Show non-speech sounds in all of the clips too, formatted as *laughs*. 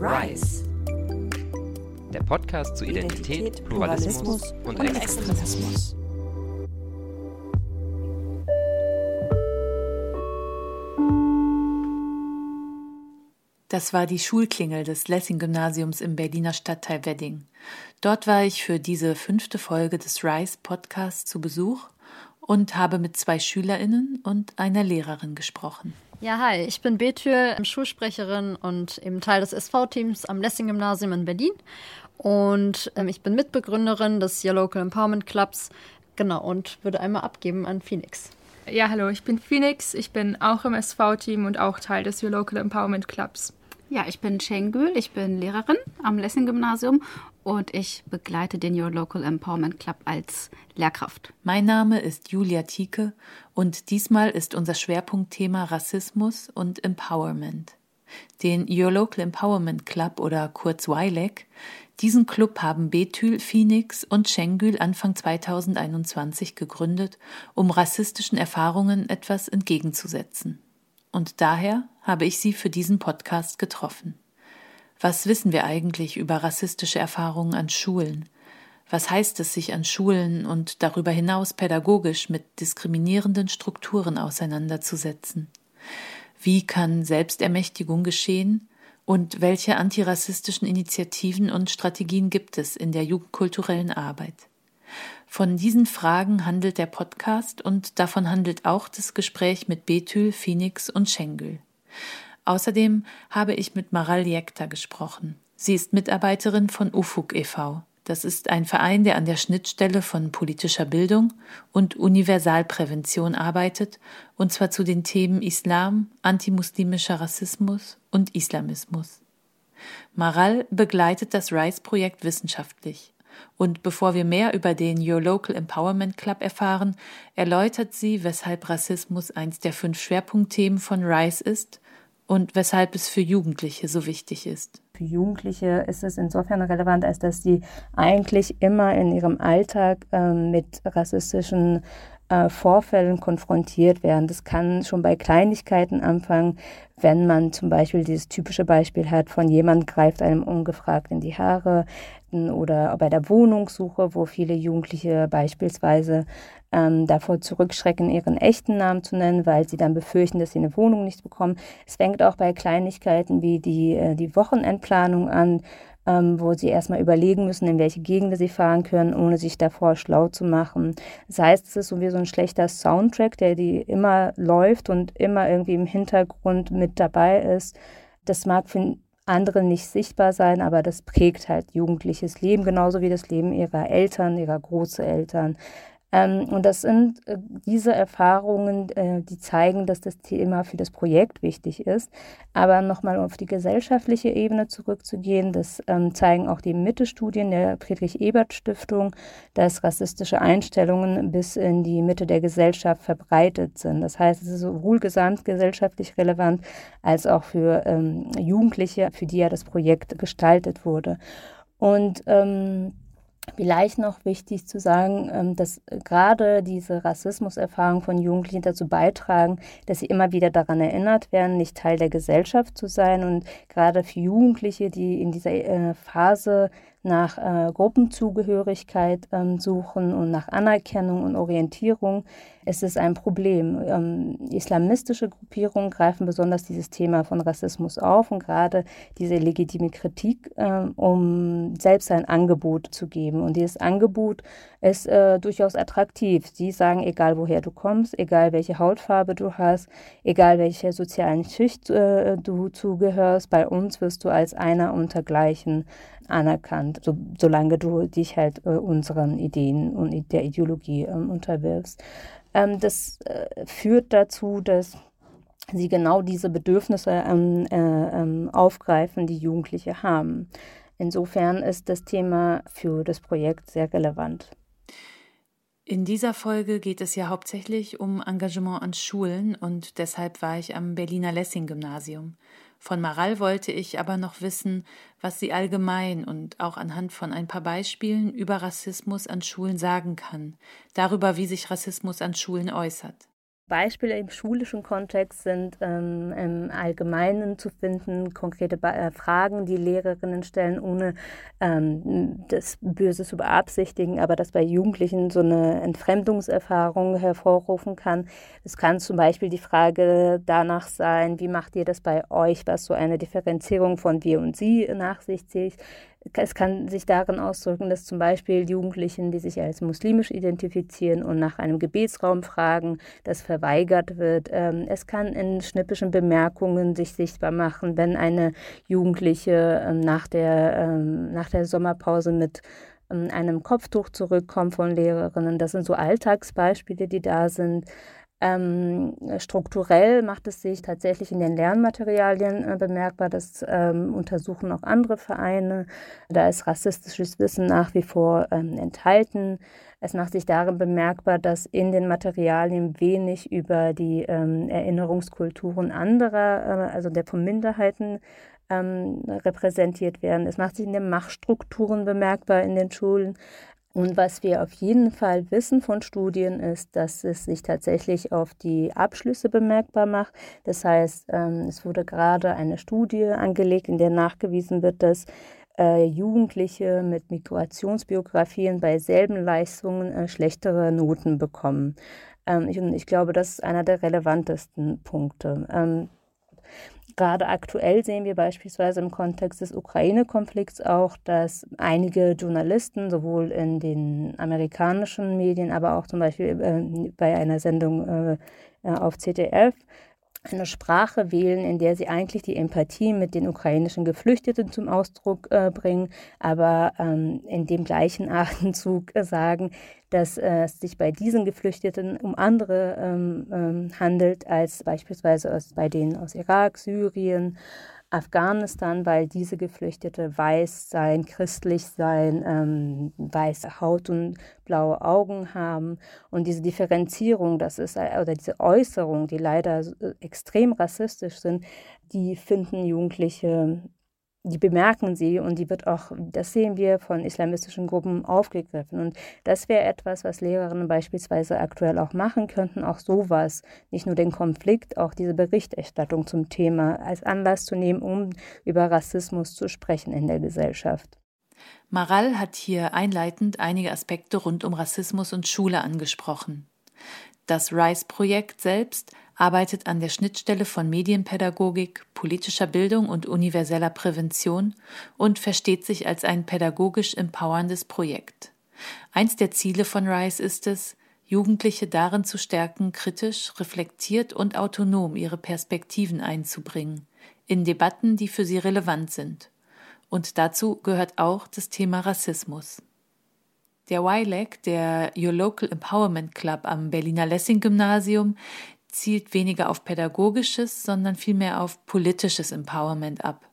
Rise. Der Podcast zu Identität, Identität, Pluralismus, Pluralismus und, und Extremismus. Das war die Schulklingel des Lessing-Gymnasiums im Berliner Stadtteil Wedding. Dort war ich für diese fünfte Folge des RISE Podcasts zu Besuch und habe mit zwei SchülerInnen und einer Lehrerin gesprochen. Ja, hi, ich bin Betül, Schulsprecherin und eben Teil des SV-Teams am Lessing-Gymnasium in Berlin. Und ähm, ich bin Mitbegründerin des Your Local Empowerment Clubs. Genau, und würde einmal abgeben an Phoenix. Ja, hallo, ich bin Phoenix. Ich bin auch im SV-Team und auch Teil des Your Local Empowerment Clubs. Ja, ich bin Chengül, ich bin Lehrerin am Lessing-Gymnasium und ich begleite den Your Local Empowerment Club als Lehrkraft. Mein Name ist Julia Tieke und diesmal ist unser Schwerpunktthema Rassismus und Empowerment. Den Your Local Empowerment Club oder kurz YLEC, diesen Club haben Betül, Phoenix und Schengül Anfang 2021 gegründet, um rassistischen Erfahrungen etwas entgegenzusetzen. Und daher habe ich sie für diesen Podcast getroffen. Was wissen wir eigentlich über rassistische Erfahrungen an Schulen? Was heißt es, sich an Schulen und darüber hinaus pädagogisch mit diskriminierenden Strukturen auseinanderzusetzen? Wie kann Selbstermächtigung geschehen? Und welche antirassistischen Initiativen und Strategien gibt es in der jugendkulturellen Arbeit? Von diesen Fragen handelt der Podcast und davon handelt auch das Gespräch mit Betül, Phoenix und Schengül. Außerdem habe ich mit Maral Jekta gesprochen. Sie ist Mitarbeiterin von UFUG e.V. Das ist ein Verein, der an der Schnittstelle von politischer Bildung und Universalprävention arbeitet, und zwar zu den Themen Islam, antimuslimischer Rassismus und Islamismus. Maral begleitet das RISE-Projekt wissenschaftlich. Und bevor wir mehr über den Your Local Empowerment Club erfahren, erläutert sie, weshalb Rassismus eins der fünf Schwerpunktthemen von RISE ist und weshalb es für Jugendliche so wichtig ist. Für Jugendliche ist es insofern relevant, als dass sie eigentlich immer in ihrem Alltag äh, mit rassistischen äh, Vorfällen konfrontiert werden. Das kann schon bei Kleinigkeiten anfangen, wenn man zum Beispiel dieses typische Beispiel hat von jemand greift einem ungefragt in die Haare oder bei der Wohnungssuche, wo viele Jugendliche beispielsweise ähm, davor zurückschrecken, ihren echten Namen zu nennen, weil sie dann befürchten, dass sie eine Wohnung nicht bekommen. Es fängt auch bei Kleinigkeiten wie die, äh, die Wochenendplanung an, ähm, wo sie erstmal überlegen müssen, in welche Gegenden sie fahren können, ohne sich davor schlau zu machen. Das heißt, es ist so wie so ein schlechter Soundtrack, der die immer läuft und immer irgendwie im Hintergrund mit dabei ist. Das mag für andere nicht sichtbar sein, aber das prägt halt jugendliches Leben, genauso wie das Leben ihrer Eltern, ihrer Großeltern. Ähm, und das sind äh, diese Erfahrungen, äh, die zeigen, dass das Thema für das Projekt wichtig ist. Aber nochmal auf die gesellschaftliche Ebene zurückzugehen, das ähm, zeigen auch die Mitte-Studien der Friedrich-Ebert-Stiftung, dass rassistische Einstellungen bis in die Mitte der Gesellschaft verbreitet sind. Das heißt, es ist sowohl gesamtgesellschaftlich relevant als auch für ähm, Jugendliche, für die ja das Projekt gestaltet wurde. Und ähm, Vielleicht noch wichtig zu sagen, ähm, dass gerade diese Rassismuserfahrungen von Jugendlichen dazu beitragen, dass sie immer wieder daran erinnert werden, nicht Teil der Gesellschaft zu sein. Und gerade für Jugendliche, die in dieser äh, Phase nach äh, Gruppenzugehörigkeit ähm, suchen und nach Anerkennung und Orientierung, ist es ein Problem. Ähm, islamistische Gruppierungen greifen besonders dieses Thema von Rassismus auf und gerade diese legitime Kritik, ähm, um selbst ein Angebot zu geben. Und dieses Angebot ist äh, durchaus attraktiv. Sie sagen, egal woher du kommst, egal welche Hautfarbe du hast, egal welcher sozialen Schicht äh, du zugehörst, bei uns wirst du als einer untergleichen anerkannt, so, solange du dich halt äh, unseren Ideen und der Ideologie ähm, unterwirfst. Ähm, das äh, führt dazu, dass sie genau diese Bedürfnisse ähm, äh, ähm, aufgreifen, die Jugendliche haben. Insofern ist das Thema für das Projekt sehr relevant. In dieser Folge geht es ja hauptsächlich um Engagement an Schulen und deshalb war ich am Berliner Lessing-Gymnasium. Von Maral wollte ich aber noch wissen, was sie allgemein und auch anhand von ein paar Beispielen über Rassismus an Schulen sagen kann, darüber, wie sich Rassismus an Schulen äußert. Beispiele im schulischen Kontext sind ähm, im Allgemeinen zu finden, konkrete ba äh, Fragen, die Lehrerinnen stellen, ohne ähm, das Böse zu beabsichtigen, aber das bei Jugendlichen so eine Entfremdungserfahrung hervorrufen kann. Es kann zum Beispiel die Frage danach sein, wie macht ihr das bei euch, was so eine Differenzierung von wir und sie nach sich zieht. Es kann sich darin ausdrücken, dass zum Beispiel Jugendlichen, die sich als muslimisch identifizieren und nach einem Gebetsraum fragen, das verweigert wird. Ähm, es kann in schnippischen Bemerkungen sich sichtbar machen, wenn eine Jugendliche ähm, nach der, ähm, nach der Sommerpause mit einem Kopftuch zurückkommt von Lehrerinnen. Das sind so Alltagsbeispiele, die da sind. Ähm, strukturell macht es sich tatsächlich in den Lernmaterialien äh, bemerkbar. Das ähm, untersuchen auch andere Vereine. Da ist rassistisches Wissen nach wie vor ähm, enthalten. Es macht sich darin bemerkbar, dass in den Materialien wenig über die ähm, Erinnerungskulturen anderer, äh, also der von Minderheiten, ähm, repräsentiert werden. Es macht sich in den Machtstrukturen bemerkbar in den Schulen. Und was wir auf jeden Fall wissen von Studien ist, dass es sich tatsächlich auf die Abschlüsse bemerkbar macht. Das heißt, ähm, es wurde gerade eine Studie angelegt, in der nachgewiesen wird, dass äh, Jugendliche mit Migrationsbiografien bei selben Leistungen äh, schlechtere Noten bekommen. Ähm, ich, ich glaube, das ist einer der relevantesten Punkte. Gerade aktuell sehen wir beispielsweise im Kontext des Ukraine-Konflikts auch, dass einige Journalisten sowohl in den amerikanischen Medien, aber auch zum Beispiel äh, bei einer Sendung äh auf ZDF eine Sprache wählen, in der sie eigentlich die Empathie mit den ukrainischen Geflüchteten zum Ausdruck äh, bringen, aber ähm, in dem gleichen *laughs* Atemzug äh, sagen, dass äh, es sich bei diesen Geflüchteten um andere ähm, ähm, handelt als beispielsweise aus, bei denen aus Irak, Syrien, Afghanistan, weil diese Geflüchtete weiß sein, christlich sein, ähm, weiße Haut und blaue Augen haben. Und diese Differenzierung, das ist, äh, oder diese Äußerung, die leider äh, extrem rassistisch sind, die finden Jugendliche die bemerken sie und die wird auch, das sehen wir von islamistischen Gruppen aufgegriffen. Und das wäre etwas, was Lehrerinnen beispielsweise aktuell auch machen könnten, auch sowas, nicht nur den Konflikt, auch diese Berichterstattung zum Thema als Anlass zu nehmen, um über Rassismus zu sprechen in der Gesellschaft. Maral hat hier einleitend einige Aspekte rund um Rassismus und Schule angesprochen. Das RISE-Projekt selbst arbeitet an der Schnittstelle von Medienpädagogik, politischer Bildung und universeller Prävention und versteht sich als ein pädagogisch empowerndes Projekt. Eins der Ziele von RISE ist es, Jugendliche darin zu stärken, kritisch, reflektiert und autonom ihre Perspektiven einzubringen, in Debatten, die für sie relevant sind. Und dazu gehört auch das Thema Rassismus. Der YLEC, der Your Local Empowerment Club am Berliner Lessing Gymnasium, zielt weniger auf pädagogisches, sondern vielmehr auf politisches Empowerment ab.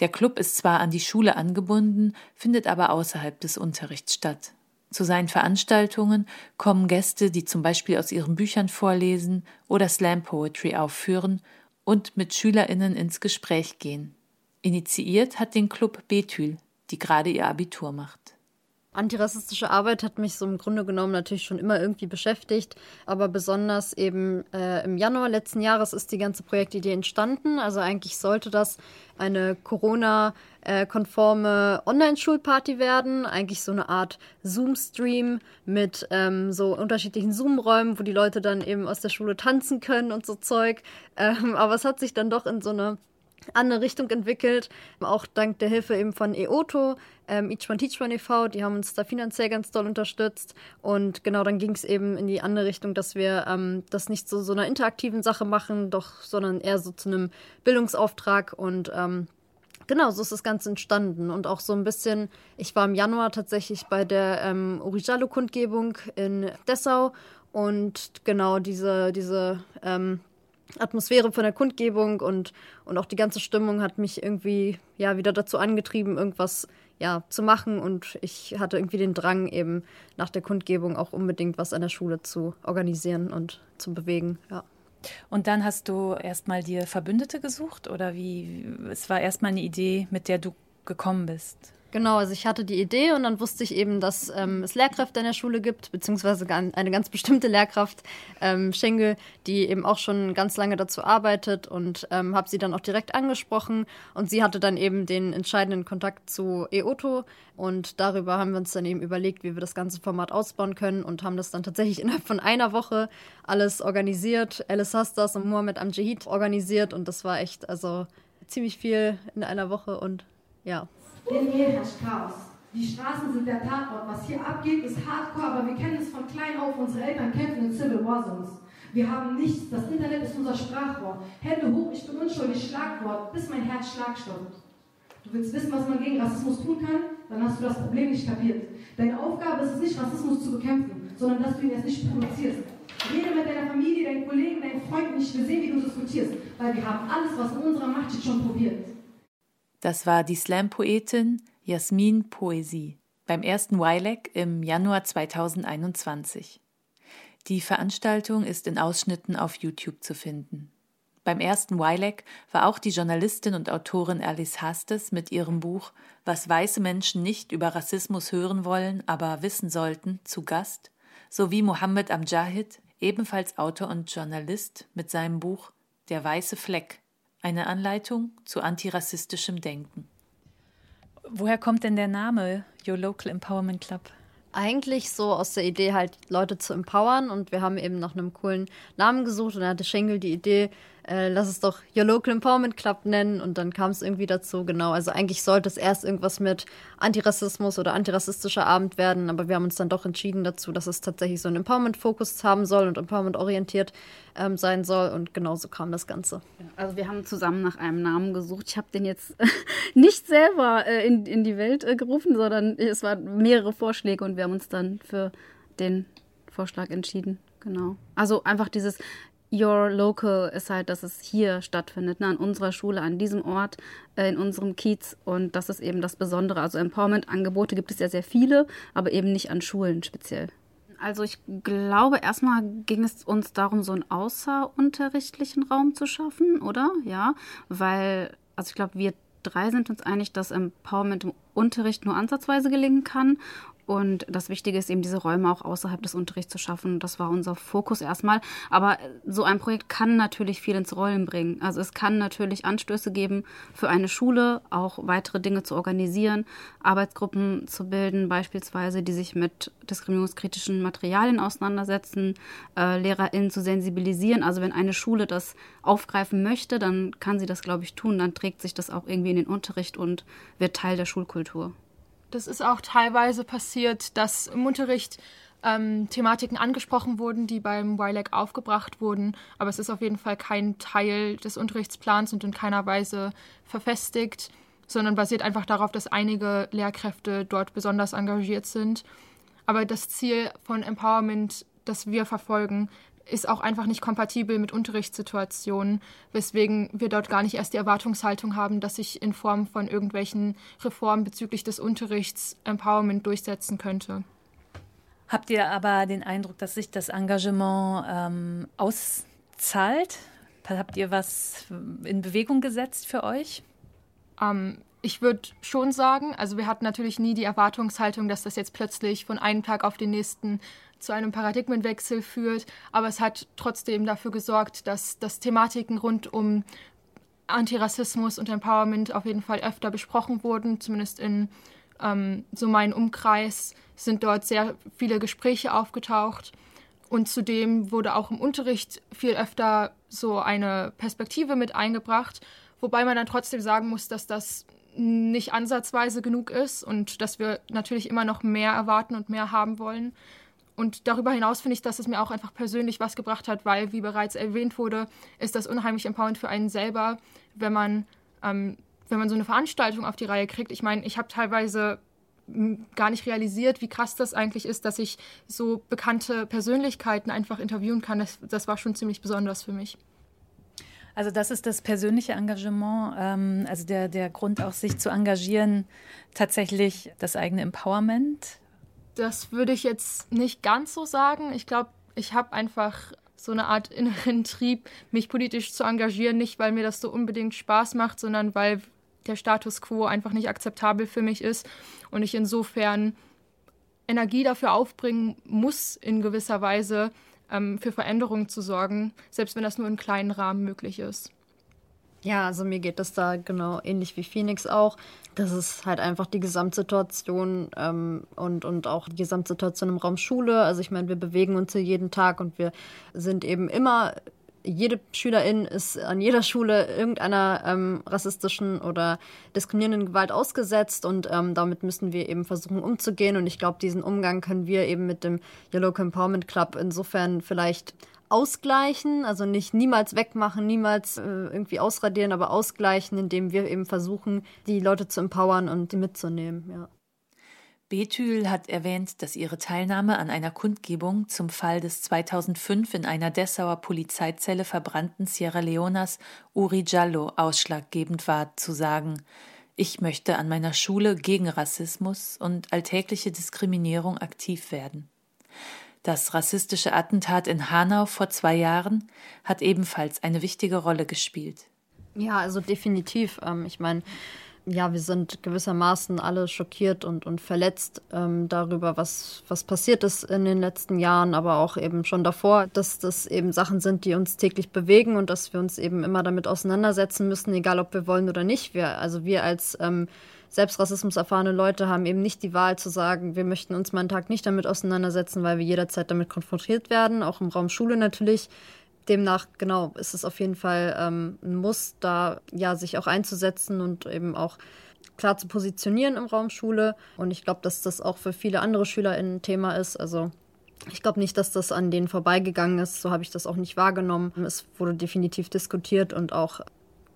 Der Club ist zwar an die Schule angebunden, findet aber außerhalb des Unterrichts statt. Zu seinen Veranstaltungen kommen Gäste, die zum Beispiel aus ihren Büchern vorlesen oder Slam Poetry aufführen und mit SchülerInnen ins Gespräch gehen. Initiiert hat den Club Bethül, die gerade ihr Abitur macht. Antirassistische Arbeit hat mich so im Grunde genommen natürlich schon immer irgendwie beschäftigt, aber besonders eben äh, im Januar letzten Jahres ist die ganze Projektidee entstanden. Also eigentlich sollte das eine Corona-konforme Online-Schulparty werden, eigentlich so eine Art Zoom-Stream mit ähm, so unterschiedlichen Zoom-Räumen, wo die Leute dann eben aus der Schule tanzen können und so Zeug. Ähm, aber es hat sich dann doch in so eine andere Richtung entwickelt. Auch dank der Hilfe eben von EOTO, ähm, Each One Teach One e.V., die haben uns da finanziell ganz doll unterstützt. Und genau dann ging es eben in die andere Richtung, dass wir ähm, das nicht so so einer interaktiven Sache machen, doch, sondern eher so zu einem Bildungsauftrag und ähm, Genau, so ist das Ganze entstanden. Und auch so ein bisschen, ich war im Januar tatsächlich bei der ähm, Orijalo-Kundgebung in Dessau und genau diese, diese ähm, Atmosphäre von der Kundgebung und, und auch die ganze Stimmung hat mich irgendwie ja wieder dazu angetrieben, irgendwas ja, zu machen. Und ich hatte irgendwie den Drang, eben nach der Kundgebung auch unbedingt was an der Schule zu organisieren und zu bewegen. Ja. Und dann hast du erstmal dir Verbündete gesucht oder wie? Es war erstmal eine Idee, mit der du gekommen bist? Genau, also ich hatte die Idee und dann wusste ich eben, dass ähm, es Lehrkräfte in der Schule gibt, beziehungsweise eine ganz bestimmte Lehrkraft, ähm, Schengel, die eben auch schon ganz lange dazu arbeitet und ähm, habe sie dann auch direkt angesprochen und sie hatte dann eben den entscheidenden Kontakt zu EOTO und darüber haben wir uns dann eben überlegt, wie wir das ganze Format ausbauen können und haben das dann tatsächlich *laughs* innerhalb von einer Woche alles organisiert. Alice Hastas und Mohamed Amjahid organisiert und das war echt, also ziemlich viel in einer Woche und ja. In mir herrscht Chaos. Die Straßen sind der Tatort. Was hier abgeht, ist hardcore, aber wir kennen es von klein auf. Unsere Eltern kämpfen in Civil War Zones. Wir haben nichts. Das Internet ist unser Sprachrohr. Hände hoch, ich bin unschuldig, Schlagwort, bis mein Herz Schlag stoppt. Du willst wissen, was man gegen Rassismus tun kann? Dann hast du das Problem nicht kapiert. Deine Aufgabe ist es nicht, Rassismus zu bekämpfen, sondern dass du ihn jetzt nicht produzierst. Rede mit deiner Familie, deinen Kollegen, deinen Freunden nicht. Wir sehen, wie du diskutierst, weil wir haben alles, was in unserer Macht steht, schon probiert. Das war die Slam-Poetin Jasmin Poesie beim ersten YLEC im Januar 2021. Die Veranstaltung ist in Ausschnitten auf YouTube zu finden. Beim ersten YLEC war auch die Journalistin und Autorin Alice Hastes mit ihrem Buch Was weiße Menschen nicht über Rassismus hören wollen, aber wissen sollten, zu Gast, sowie Mohammed Amjahid, ebenfalls Autor und Journalist, mit seinem Buch Der weiße Fleck eine Anleitung zu antirassistischem Denken. Woher kommt denn der Name Your Local Empowerment Club? Eigentlich so aus der Idee, halt Leute zu empowern. Und wir haben eben nach einem coolen Namen gesucht. Und da hatte Schenkel die Idee, äh, lass es doch Your Local Empowerment Club nennen und dann kam es irgendwie dazu, genau. Also eigentlich sollte es erst irgendwas mit Antirassismus oder antirassistischer Abend werden, aber wir haben uns dann doch entschieden dazu, dass es tatsächlich so einen Empowerment-Fokus haben soll und Empowerment-orientiert ähm, sein soll und genauso kam das Ganze. Also wir haben zusammen nach einem Namen gesucht. Ich habe den jetzt *laughs* nicht selber äh, in, in die Welt äh, gerufen, sondern es waren mehrere Vorschläge und wir haben uns dann für den Vorschlag entschieden. Genau. Also einfach dieses Your Local ist halt, dass es hier stattfindet, ne, an unserer Schule, an diesem Ort, äh, in unserem Kiez. Und das ist eben das Besondere. Also Empowerment-Angebote gibt es ja sehr viele, aber eben nicht an Schulen speziell. Also ich glaube, erstmal ging es uns darum, so einen außerunterrichtlichen Raum zu schaffen, oder? Ja, weil, also ich glaube, wir drei sind uns einig, dass Empowerment im Unterricht nur ansatzweise gelingen kann. Und das Wichtige ist eben, diese Räume auch außerhalb des Unterrichts zu schaffen. Das war unser Fokus erstmal. Aber so ein Projekt kann natürlich viel ins Rollen bringen. Also es kann natürlich Anstöße geben für eine Schule, auch weitere Dinge zu organisieren, Arbeitsgruppen zu bilden, beispielsweise, die sich mit diskriminierungskritischen Materialien auseinandersetzen, äh, LehrerInnen zu sensibilisieren. Also wenn eine Schule das aufgreifen möchte, dann kann sie das, glaube ich, tun. Dann trägt sich das auch irgendwie in den Unterricht und wird Teil der Schulkultur. Das ist auch teilweise passiert, dass im Unterricht ähm, Thematiken angesprochen wurden, die beim YLAC aufgebracht wurden. Aber es ist auf jeden Fall kein Teil des Unterrichtsplans und in keiner Weise verfestigt, sondern basiert einfach darauf, dass einige Lehrkräfte dort besonders engagiert sind. Aber das Ziel von Empowerment, das wir verfolgen, ist auch einfach nicht kompatibel mit Unterrichtssituationen, weswegen wir dort gar nicht erst die Erwartungshaltung haben, dass sich in Form von irgendwelchen Reformen bezüglich des Unterrichts Empowerment durchsetzen könnte. Habt ihr aber den Eindruck, dass sich das Engagement ähm, auszahlt? Habt ihr was in Bewegung gesetzt für euch? Ähm, ich würde schon sagen, also wir hatten natürlich nie die Erwartungshaltung, dass das jetzt plötzlich von einem Tag auf den nächsten zu einem Paradigmenwechsel führt, aber es hat trotzdem dafür gesorgt, dass, dass Thematiken rund um Antirassismus und Empowerment auf jeden Fall öfter besprochen wurden, zumindest in ähm, so meinem Umkreis sind dort sehr viele Gespräche aufgetaucht. Und zudem wurde auch im Unterricht viel öfter so eine Perspektive mit eingebracht, wobei man dann trotzdem sagen muss, dass das nicht ansatzweise genug ist und dass wir natürlich immer noch mehr erwarten und mehr haben wollen. Und darüber hinaus finde ich, dass es mir auch einfach persönlich was gebracht hat, weil, wie bereits erwähnt wurde, ist das unheimlich empowernd für einen selber, wenn man, ähm, wenn man so eine Veranstaltung auf die Reihe kriegt. Ich meine, ich habe teilweise gar nicht realisiert, wie krass das eigentlich ist, dass ich so bekannte Persönlichkeiten einfach interviewen kann. Das, das war schon ziemlich besonders für mich. Also das ist das persönliche Engagement, ähm, also der, der Grund auch, sich zu engagieren, tatsächlich das eigene Empowerment. Das würde ich jetzt nicht ganz so sagen. Ich glaube, ich habe einfach so eine Art inneren Trieb, mich politisch zu engagieren, nicht weil mir das so unbedingt Spaß macht, sondern weil der Status quo einfach nicht akzeptabel für mich ist und ich insofern Energie dafür aufbringen muss, in gewisser Weise ähm, für Veränderungen zu sorgen, selbst wenn das nur in kleinen Rahmen möglich ist. Ja, also mir geht das da genau ähnlich wie Phoenix auch. Das ist halt einfach die Gesamtsituation ähm, und, und auch die Gesamtsituation im Raum Schule. Also ich meine, wir bewegen uns hier jeden Tag und wir sind eben immer jede Schülerin ist an jeder Schule irgendeiner ähm, rassistischen oder diskriminierenden Gewalt ausgesetzt und ähm, damit müssen wir eben versuchen umzugehen. Und ich glaube, diesen Umgang können wir eben mit dem Yellow Empowerment Club insofern vielleicht ausgleichen, also nicht niemals wegmachen, niemals äh, irgendwie ausradieren, aber ausgleichen, indem wir eben versuchen, die Leute zu empowern und die mitzunehmen. Ja. Bethül hat erwähnt, dass ihre Teilnahme an einer Kundgebung zum Fall des 2005 in einer Dessauer Polizeizelle verbrannten Sierra Leonas Uri Giallo ausschlaggebend war, zu sagen, ich möchte an meiner Schule gegen Rassismus und alltägliche Diskriminierung aktiv werden. Das rassistische Attentat in Hanau vor zwei Jahren hat ebenfalls eine wichtige Rolle gespielt. Ja, also definitiv. Ähm, ich meine, ja, wir sind gewissermaßen alle schockiert und, und verletzt ähm, darüber, was, was passiert ist in den letzten Jahren, aber auch eben schon davor, dass das eben Sachen sind, die uns täglich bewegen und dass wir uns eben immer damit auseinandersetzen müssen, egal ob wir wollen oder nicht. Wir, also wir als ähm, selbst erfahrene Leute haben eben nicht die Wahl zu sagen, wir möchten uns mal einen Tag nicht damit auseinandersetzen, weil wir jederzeit damit konfrontiert werden, auch im Raum Schule natürlich demnach, genau, ist es auf jeden Fall ähm, ein Muss, da ja sich auch einzusetzen und eben auch klar zu positionieren im Raum Schule. Und ich glaube, dass das auch für viele andere Schüler ein Thema ist. Also ich glaube nicht, dass das an denen vorbeigegangen ist. So habe ich das auch nicht wahrgenommen. Es wurde definitiv diskutiert und auch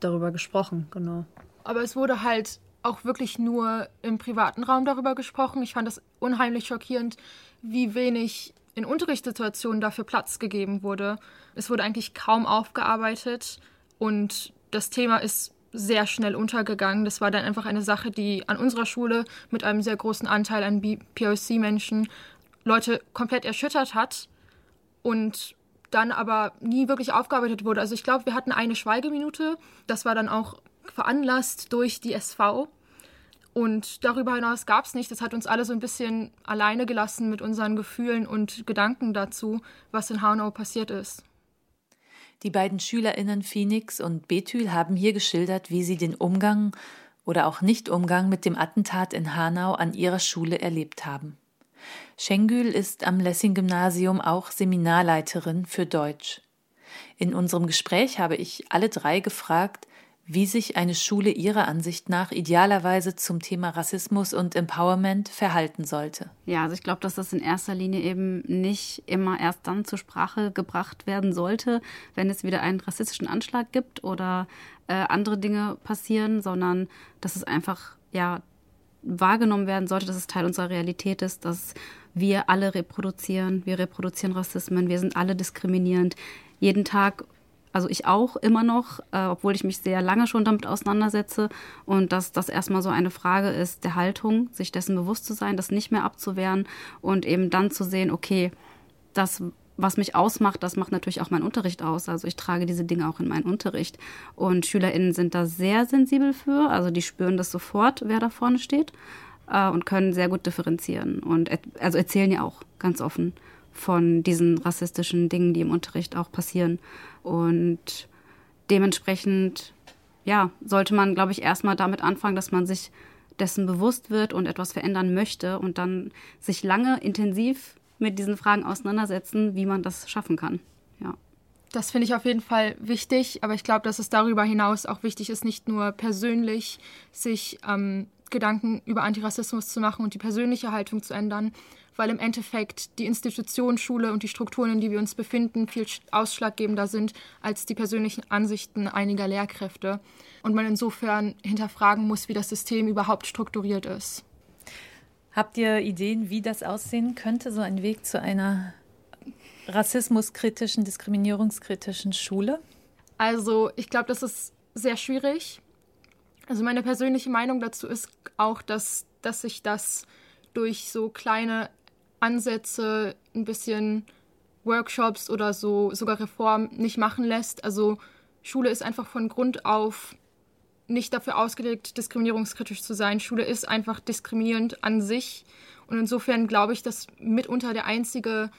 darüber gesprochen, genau. Aber es wurde halt auch wirklich nur im privaten Raum darüber gesprochen. Ich fand das unheimlich schockierend, wie wenig in Unterrichtssituationen dafür Platz gegeben wurde. Es wurde eigentlich kaum aufgearbeitet und das Thema ist sehr schnell untergegangen. Das war dann einfach eine Sache, die an unserer Schule mit einem sehr großen Anteil an POC-Menschen Leute komplett erschüttert hat und dann aber nie wirklich aufgearbeitet wurde. Also ich glaube, wir hatten eine Schweigeminute. Das war dann auch veranlasst durch die SV. Und darüber hinaus gab es nicht. Das hat uns alle so ein bisschen alleine gelassen mit unseren Gefühlen und Gedanken dazu, was in Hanau passiert ist. Die beiden SchülerInnen Phoenix und Bethül haben hier geschildert, wie sie den Umgang oder auch Nicht-Umgang mit dem Attentat in Hanau an ihrer Schule erlebt haben. Schengül ist am Lessing-Gymnasium auch Seminarleiterin für Deutsch. In unserem Gespräch habe ich alle drei gefragt, wie sich eine Schule Ihrer Ansicht nach idealerweise zum Thema Rassismus und Empowerment verhalten sollte. Ja, also ich glaube, dass das in erster Linie eben nicht immer erst dann zur Sprache gebracht werden sollte, wenn es wieder einen rassistischen Anschlag gibt oder äh, andere Dinge passieren, sondern dass es einfach ja wahrgenommen werden sollte, dass es Teil unserer Realität ist, dass wir alle reproduzieren, wir reproduzieren Rassismen, wir sind alle diskriminierend. Jeden Tag also ich auch immer noch, äh, obwohl ich mich sehr lange schon damit auseinandersetze. Und dass das erstmal so eine Frage ist der Haltung, sich dessen bewusst zu sein, das nicht mehr abzuwehren und eben dann zu sehen, okay, das, was mich ausmacht, das macht natürlich auch mein Unterricht aus. Also ich trage diese Dinge auch in meinen Unterricht. Und SchülerInnen sind da sehr sensibel für. Also die spüren das sofort, wer da vorne steht äh, und können sehr gut differenzieren. Und also erzählen ja auch ganz offen von diesen rassistischen Dingen, die im Unterricht auch passieren. Und dementsprechend, ja, sollte man, glaube ich, erstmal damit anfangen, dass man sich dessen bewusst wird und etwas verändern möchte und dann sich lange intensiv mit diesen Fragen auseinandersetzen, wie man das schaffen kann. Ja. Das finde ich auf jeden Fall wichtig, aber ich glaube, dass es darüber hinaus auch wichtig ist, nicht nur persönlich sich ähm, Gedanken über Antirassismus zu machen und die persönliche Haltung zu ändern, weil im Endeffekt die Institution Schule und die Strukturen, in die wir uns befinden, viel ausschlaggebender sind als die persönlichen Ansichten einiger Lehrkräfte und man insofern hinterfragen muss, wie das System überhaupt strukturiert ist. Habt ihr Ideen, wie das aussehen könnte, so ein Weg zu einer rassismuskritischen, diskriminierungskritischen Schule? Also ich glaube, das ist sehr schwierig. Also meine persönliche Meinung dazu ist auch, dass, dass sich das durch so kleine Ansätze, ein bisschen Workshops oder so, sogar Reform nicht machen lässt. Also Schule ist einfach von Grund auf nicht dafür ausgelegt, diskriminierungskritisch zu sein. Schule ist einfach diskriminierend an sich. Und insofern glaube ich, dass mitunter der einzige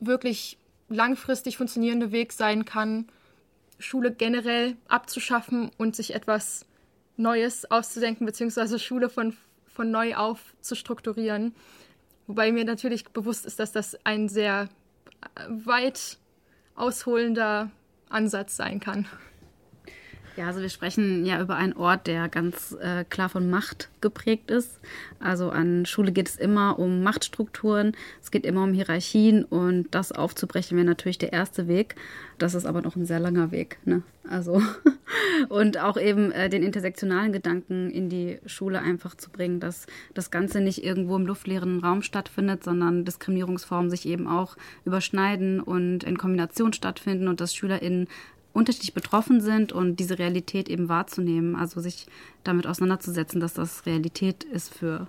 wirklich langfristig funktionierende Weg sein kann, Schule generell abzuschaffen und sich etwas Neues auszudenken, beziehungsweise Schule von, von neu auf zu strukturieren. Wobei mir natürlich bewusst ist, dass das ein sehr weit ausholender Ansatz sein kann. Ja, also wir sprechen ja über einen Ort, der ganz äh, klar von Macht geprägt ist. Also an Schule geht es immer um Machtstrukturen, es geht immer um Hierarchien und das aufzubrechen wäre natürlich der erste Weg. Das ist aber noch ein sehr langer Weg. Ne? Also *laughs* und auch eben äh, den intersektionalen Gedanken in die Schule einfach zu bringen, dass das Ganze nicht irgendwo im luftleeren Raum stattfindet, sondern Diskriminierungsformen sich eben auch überschneiden und in Kombination stattfinden und dass SchülerInnen unterschiedlich betroffen sind und diese Realität eben wahrzunehmen, also sich damit auseinanderzusetzen, dass das Realität ist für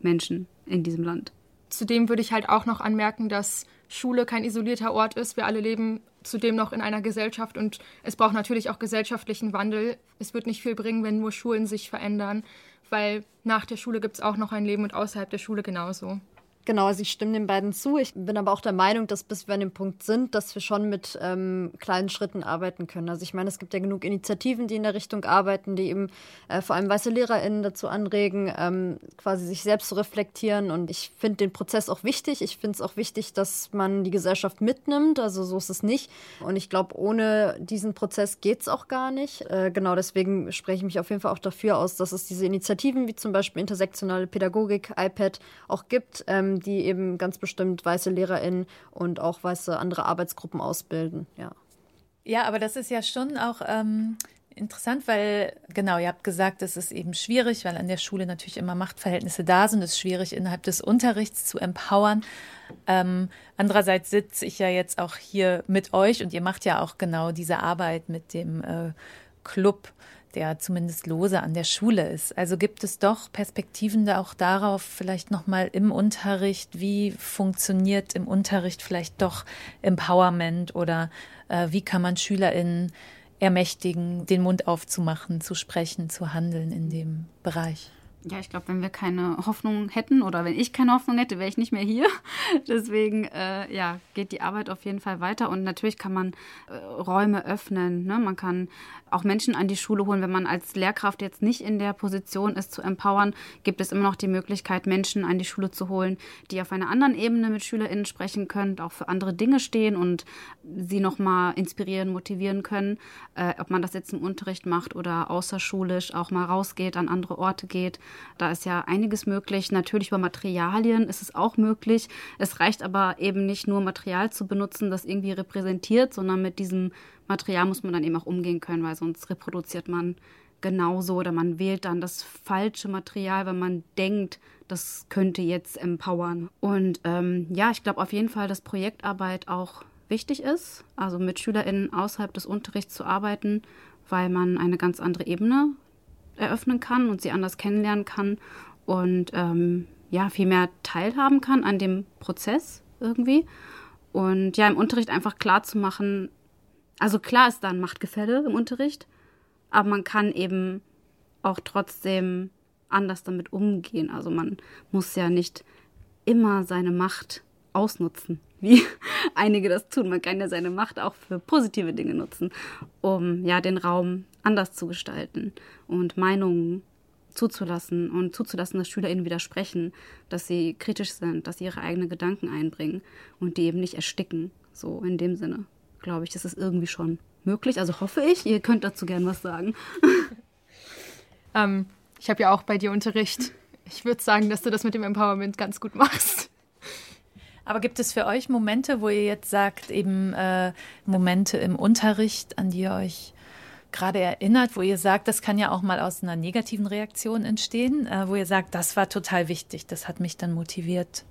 Menschen in diesem Land. Zudem würde ich halt auch noch anmerken, dass Schule kein isolierter Ort ist. Wir alle leben zudem noch in einer Gesellschaft und es braucht natürlich auch gesellschaftlichen Wandel. Es wird nicht viel bringen, wenn nur Schulen sich verändern, weil nach der Schule gibt es auch noch ein Leben und außerhalb der Schule genauso. Genau, also ich stimme den beiden zu. Ich bin aber auch der Meinung, dass bis wir an dem Punkt sind, dass wir schon mit ähm, kleinen Schritten arbeiten können. Also ich meine, es gibt ja genug Initiativen, die in der Richtung arbeiten, die eben äh, vor allem weiße LehrerInnen dazu anregen, ähm, quasi sich selbst zu reflektieren. Und ich finde den Prozess auch wichtig. Ich finde es auch wichtig, dass man die Gesellschaft mitnimmt. Also so ist es nicht. Und ich glaube, ohne diesen Prozess geht es auch gar nicht. Äh, genau deswegen spreche ich mich auf jeden Fall auch dafür aus, dass es diese Initiativen wie zum Beispiel intersektionale Pädagogik, iPad auch gibt. Ähm, die eben ganz bestimmt weiße LehrerInnen und auch weiße andere Arbeitsgruppen ausbilden, ja. Ja, aber das ist ja schon auch ähm, interessant, weil, genau, ihr habt gesagt, es ist eben schwierig, weil an der Schule natürlich immer Machtverhältnisse da sind. Es ist schwierig, innerhalb des Unterrichts zu empowern. Ähm, andererseits sitze ich ja jetzt auch hier mit euch und ihr macht ja auch genau diese Arbeit mit dem äh, Club der zumindest lose an der Schule ist. Also gibt es doch Perspektiven da auch darauf, vielleicht nochmal im Unterricht, wie funktioniert im Unterricht vielleicht doch Empowerment oder äh, wie kann man SchülerInnen ermächtigen, den Mund aufzumachen, zu sprechen, zu handeln in dem Bereich? Ja, ich glaube, wenn wir keine Hoffnung hätten oder wenn ich keine Hoffnung hätte, wäre ich nicht mehr hier. *laughs* Deswegen, äh, ja, geht die Arbeit auf jeden Fall weiter und natürlich kann man äh, Räume öffnen. Ne? Man kann auch Menschen an die Schule holen. Wenn man als Lehrkraft jetzt nicht in der Position ist, zu empowern, gibt es immer noch die Möglichkeit, Menschen an die Schule zu holen, die auf einer anderen Ebene mit SchülerInnen sprechen können, auch für andere Dinge stehen und sie nochmal inspirieren, motivieren können. Äh, ob man das jetzt im Unterricht macht oder außerschulisch auch mal rausgeht, an andere Orte geht. Da ist ja einiges möglich. Natürlich über Materialien ist es auch möglich. Es reicht aber eben nicht nur Material zu benutzen, das irgendwie repräsentiert, sondern mit diesem Material muss man dann eben auch umgehen können, weil sonst reproduziert man genauso oder man wählt dann das falsche Material, wenn man denkt, das könnte jetzt empowern. Und ähm, ja, ich glaube auf jeden Fall, dass Projektarbeit auch wichtig ist, also mit SchülerInnen außerhalb des Unterrichts zu arbeiten, weil man eine ganz andere Ebene eröffnen kann und sie anders kennenlernen kann und ähm, ja, viel mehr teilhaben kann an dem Prozess irgendwie. Und ja, im Unterricht einfach klar zu machen, also klar ist da ein Machtgefälle im Unterricht, aber man kann eben auch trotzdem anders damit umgehen. Also man muss ja nicht immer seine Macht ausnutzen, wie *laughs* einige das tun. Man kann ja seine Macht auch für positive Dinge nutzen, um ja den Raum anders zu gestalten und Meinungen zuzulassen und zuzulassen, dass SchülerInnen widersprechen, dass sie kritisch sind, dass sie ihre eigenen Gedanken einbringen und die eben nicht ersticken. So in dem Sinne, glaube ich, das ist irgendwie schon möglich. Also hoffe ich, ihr könnt dazu gern was sagen. *laughs* ähm, ich habe ja auch bei dir Unterricht. Ich würde sagen, dass du das mit dem Empowerment ganz gut machst. Aber gibt es für euch Momente, wo ihr jetzt sagt, eben äh, Momente im Unterricht, an die ihr euch gerade erinnert, wo ihr sagt, das kann ja auch mal aus einer negativen Reaktion entstehen, äh, wo ihr sagt, das war total wichtig, das hat mich dann motiviert?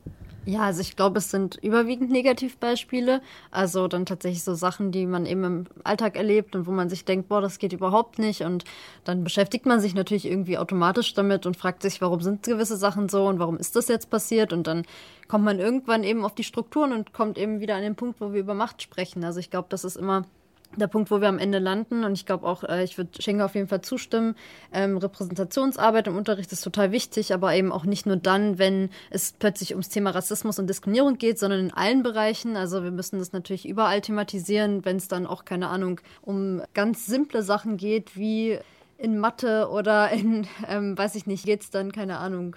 Ja, also ich glaube, es sind überwiegend Negativbeispiele. Also dann tatsächlich so Sachen, die man eben im Alltag erlebt und wo man sich denkt, boah, das geht überhaupt nicht. Und dann beschäftigt man sich natürlich irgendwie automatisch damit und fragt sich, warum sind gewisse Sachen so und warum ist das jetzt passiert? Und dann kommt man irgendwann eben auf die Strukturen und kommt eben wieder an den Punkt, wo wir über Macht sprechen. Also ich glaube, das ist immer der Punkt, wo wir am Ende landen. Und ich glaube auch, äh, ich würde Schenker auf jeden Fall zustimmen. Ähm, Repräsentationsarbeit im Unterricht ist total wichtig, aber eben auch nicht nur dann, wenn es plötzlich ums Thema Rassismus und Diskriminierung geht, sondern in allen Bereichen. Also wir müssen das natürlich überall thematisieren, wenn es dann auch, keine Ahnung, um ganz simple Sachen geht, wie in Mathe oder in, *laughs* ähm, weiß ich nicht, geht es dann, keine Ahnung,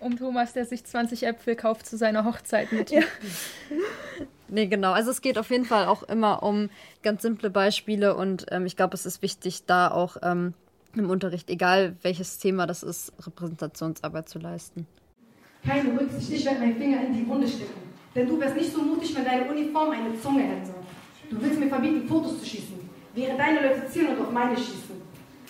um Thomas, der sich 20 Äpfel kauft zu seiner Hochzeit mit. Ja. *laughs* nee, genau. Also es geht auf jeden Fall auch immer um ganz simple Beispiele und ähm, ich glaube, es ist wichtig, da auch ähm, im Unterricht, egal welches Thema das ist, Repräsentationsarbeit zu leisten. Keine Rücksicht, ich werde meinen Finger in die Wunde stecken. Denn du wärst nicht so mutig, wenn deine Uniform eine Zunge hätte. Du willst mir verbieten, Fotos zu schießen, während deine Leute zielen und auf meine schießen.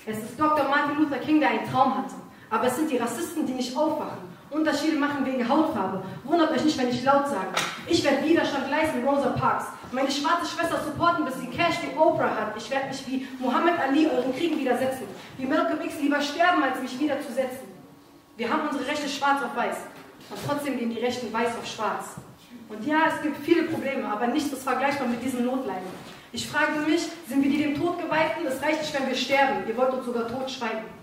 Es ist Dr. Martin Luther King, der einen Traum hatte. Aber es sind die Rassisten, die nicht aufwachen. Unterschiede machen wegen Hautfarbe. Wundert euch nicht, wenn ich laut sage. Ich werde Widerstand leisten Rosa Parks. Meine schwarze Schwester supporten, bis sie Cash wie Oprah hat. Ich werde mich wie Muhammad Ali euren Kriegen widersetzen. Wie Malcolm X lieber sterben, als mich wieder zu setzen. Wir haben unsere Rechte schwarz auf weiß. Und trotzdem gehen die Rechten weiß auf schwarz. Und ja, es gibt viele Probleme, aber nichts ist vergleichbar mit diesen Notleiden. Ich frage mich, sind wir die dem Tod geweihten? Es reicht nicht, wenn wir sterben. Ihr wollt uns sogar tot schweigen.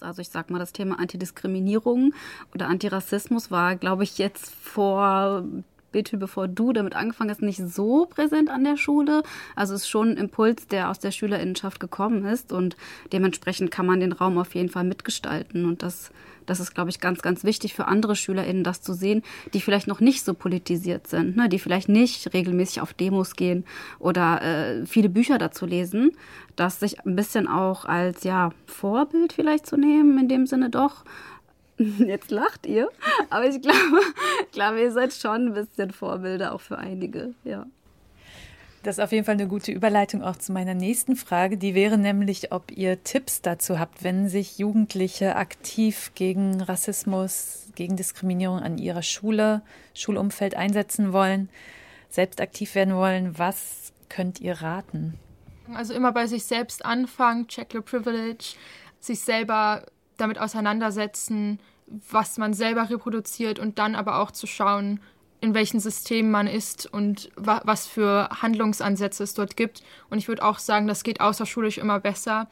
Also ich sag mal, das Thema Antidiskriminierung oder Antirassismus war, glaube ich, jetzt vor Betül, bevor du damit angefangen hast, nicht so präsent an der Schule. Also es ist schon ein Impuls, der aus der Schülerinnenschaft gekommen ist und dementsprechend kann man den Raum auf jeden Fall mitgestalten und das das ist, glaube ich, ganz, ganz wichtig für andere SchülerInnen, das zu sehen, die vielleicht noch nicht so politisiert sind, ne? die vielleicht nicht regelmäßig auf Demos gehen oder äh, viele Bücher dazu lesen, das sich ein bisschen auch als ja Vorbild vielleicht zu nehmen, in dem Sinne doch. *laughs* Jetzt lacht ihr, aber ich glaube, *laughs* ich glaube, ihr seid schon ein bisschen Vorbilder auch für einige, ja. Das ist auf jeden Fall eine gute Überleitung auch zu meiner nächsten Frage. Die wäre nämlich, ob ihr Tipps dazu habt, wenn sich Jugendliche aktiv gegen Rassismus, gegen Diskriminierung an ihrer Schule, Schulumfeld einsetzen wollen, selbst aktiv werden wollen. Was könnt ihr raten? Also immer bei sich selbst anfangen, check your privilege, sich selber damit auseinandersetzen, was man selber reproduziert und dann aber auch zu schauen, in welchen Systemen man ist und wa was für Handlungsansätze es dort gibt. Und ich würde auch sagen, das geht außerschulisch immer besser.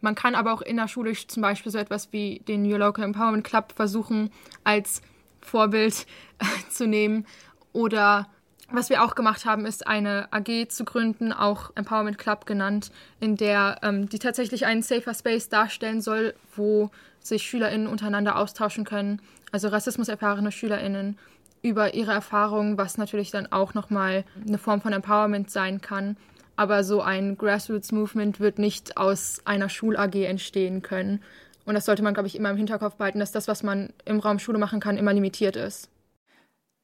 Man kann aber auch innerschulisch zum Beispiel so etwas wie den New Local Empowerment Club versuchen als Vorbild *laughs* zu nehmen. Oder was wir auch gemacht haben, ist eine AG zu gründen, auch Empowerment Club genannt, in der ähm, die tatsächlich einen safer Space darstellen soll, wo sich SchülerInnen untereinander austauschen können, also rassismuserfahrene SchülerInnen über ihre Erfahrungen, was natürlich dann auch nochmal eine Form von Empowerment sein kann. Aber so ein Grassroots-Movement wird nicht aus einer Schul-AG entstehen können. Und das sollte man, glaube ich, immer im Hinterkopf behalten, dass das, was man im Raum Schule machen kann, immer limitiert ist.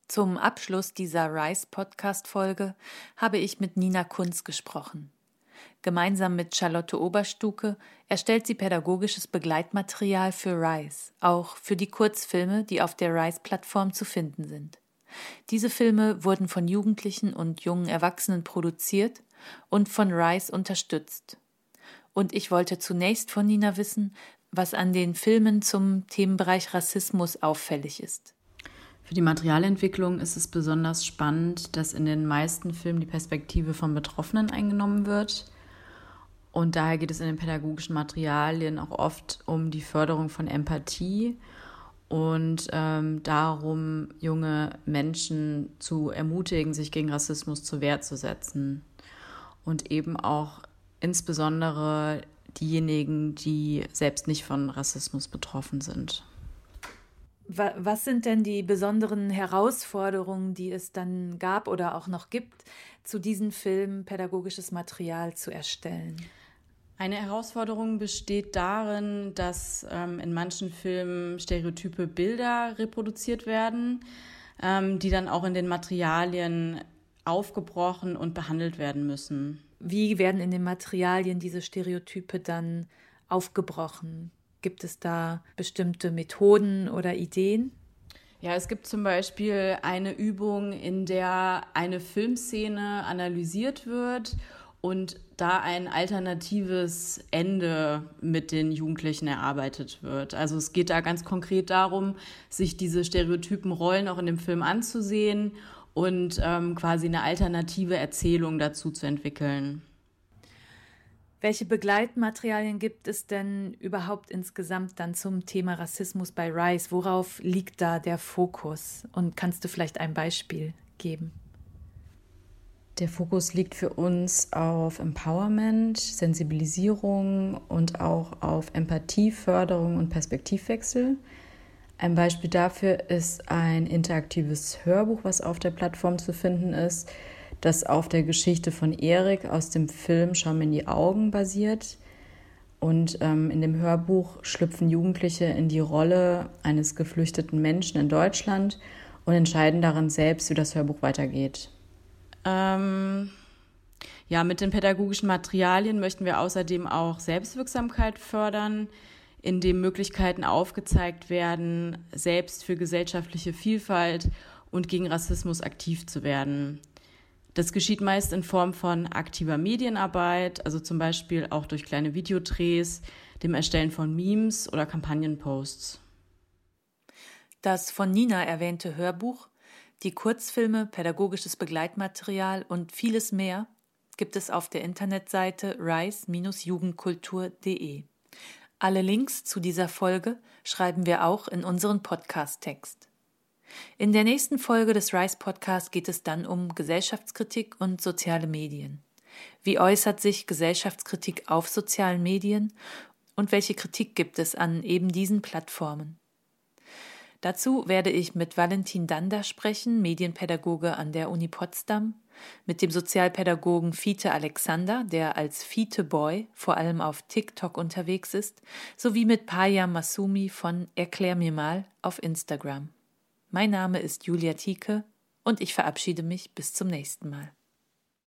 Zum Abschluss dieser Rice-Podcast-Folge habe ich mit Nina Kunz gesprochen. Gemeinsam mit Charlotte Oberstuke erstellt sie pädagogisches Begleitmaterial für RISE, auch für die Kurzfilme, die auf der RISE-Plattform zu finden sind. Diese Filme wurden von Jugendlichen und jungen Erwachsenen produziert und von RISE unterstützt. Und ich wollte zunächst von Nina wissen, was an den Filmen zum Themenbereich Rassismus auffällig ist. Für die Materialentwicklung ist es besonders spannend, dass in den meisten Filmen die Perspektive von Betroffenen eingenommen wird. Und daher geht es in den pädagogischen Materialien auch oft um die Förderung von Empathie und ähm, darum, junge Menschen zu ermutigen, sich gegen Rassismus zur Wehr zu setzen. Und eben auch insbesondere diejenigen, die selbst nicht von Rassismus betroffen sind. Was sind denn die besonderen Herausforderungen, die es dann gab oder auch noch gibt, zu diesen Filmen pädagogisches Material zu erstellen? Eine Herausforderung besteht darin, dass ähm, in manchen Filmen stereotype Bilder reproduziert werden, ähm, die dann auch in den Materialien aufgebrochen und behandelt werden müssen. Wie werden in den Materialien diese Stereotype dann aufgebrochen? Gibt es da bestimmte Methoden oder Ideen? Ja, es gibt zum Beispiel eine Übung, in der eine Filmszene analysiert wird und da ein alternatives Ende mit den Jugendlichen erarbeitet wird. Also es geht da ganz konkret darum, sich diese stereotypen Rollen auch in dem Film anzusehen und ähm, quasi eine alternative Erzählung dazu zu entwickeln. Welche Begleitmaterialien gibt es denn überhaupt insgesamt dann zum Thema Rassismus bei Rise? Worauf liegt da der Fokus? Und kannst du vielleicht ein Beispiel geben? Der Fokus liegt für uns auf Empowerment, Sensibilisierung und auch auf Empathieförderung und Perspektivwechsel. Ein Beispiel dafür ist ein interaktives Hörbuch, was auf der Plattform zu finden ist das auf der Geschichte von Erik aus dem Film Schau mir in die Augen basiert. Und ähm, in dem Hörbuch schlüpfen Jugendliche in die Rolle eines geflüchteten Menschen in Deutschland und entscheiden darin selbst, wie das Hörbuch weitergeht. Ähm, ja, mit den pädagogischen Materialien möchten wir außerdem auch Selbstwirksamkeit fördern, indem Möglichkeiten aufgezeigt werden, selbst für gesellschaftliche Vielfalt und gegen Rassismus aktiv zu werden. Das geschieht meist in Form von aktiver Medienarbeit, also zum Beispiel auch durch kleine Videodrehs, dem Erstellen von Memes oder Kampagnenposts. Das von Nina erwähnte Hörbuch, die Kurzfilme, pädagogisches Begleitmaterial und vieles mehr gibt es auf der Internetseite rise-jugendkultur.de. Alle Links zu dieser Folge schreiben wir auch in unseren Podcast-Text. In der nächsten Folge des Rise Podcast geht es dann um Gesellschaftskritik und soziale Medien. Wie äußert sich Gesellschaftskritik auf sozialen Medien und welche Kritik gibt es an eben diesen Plattformen? Dazu werde ich mit Valentin Dander sprechen, Medienpädagoge an der Uni Potsdam, mit dem Sozialpädagogen Fiete Alexander, der als Fiete Boy vor allem auf TikTok unterwegs ist, sowie mit Paya Masumi von Erklär mir mal auf Instagram. Mein Name ist Julia Tieke und ich verabschiede mich bis zum nächsten Mal.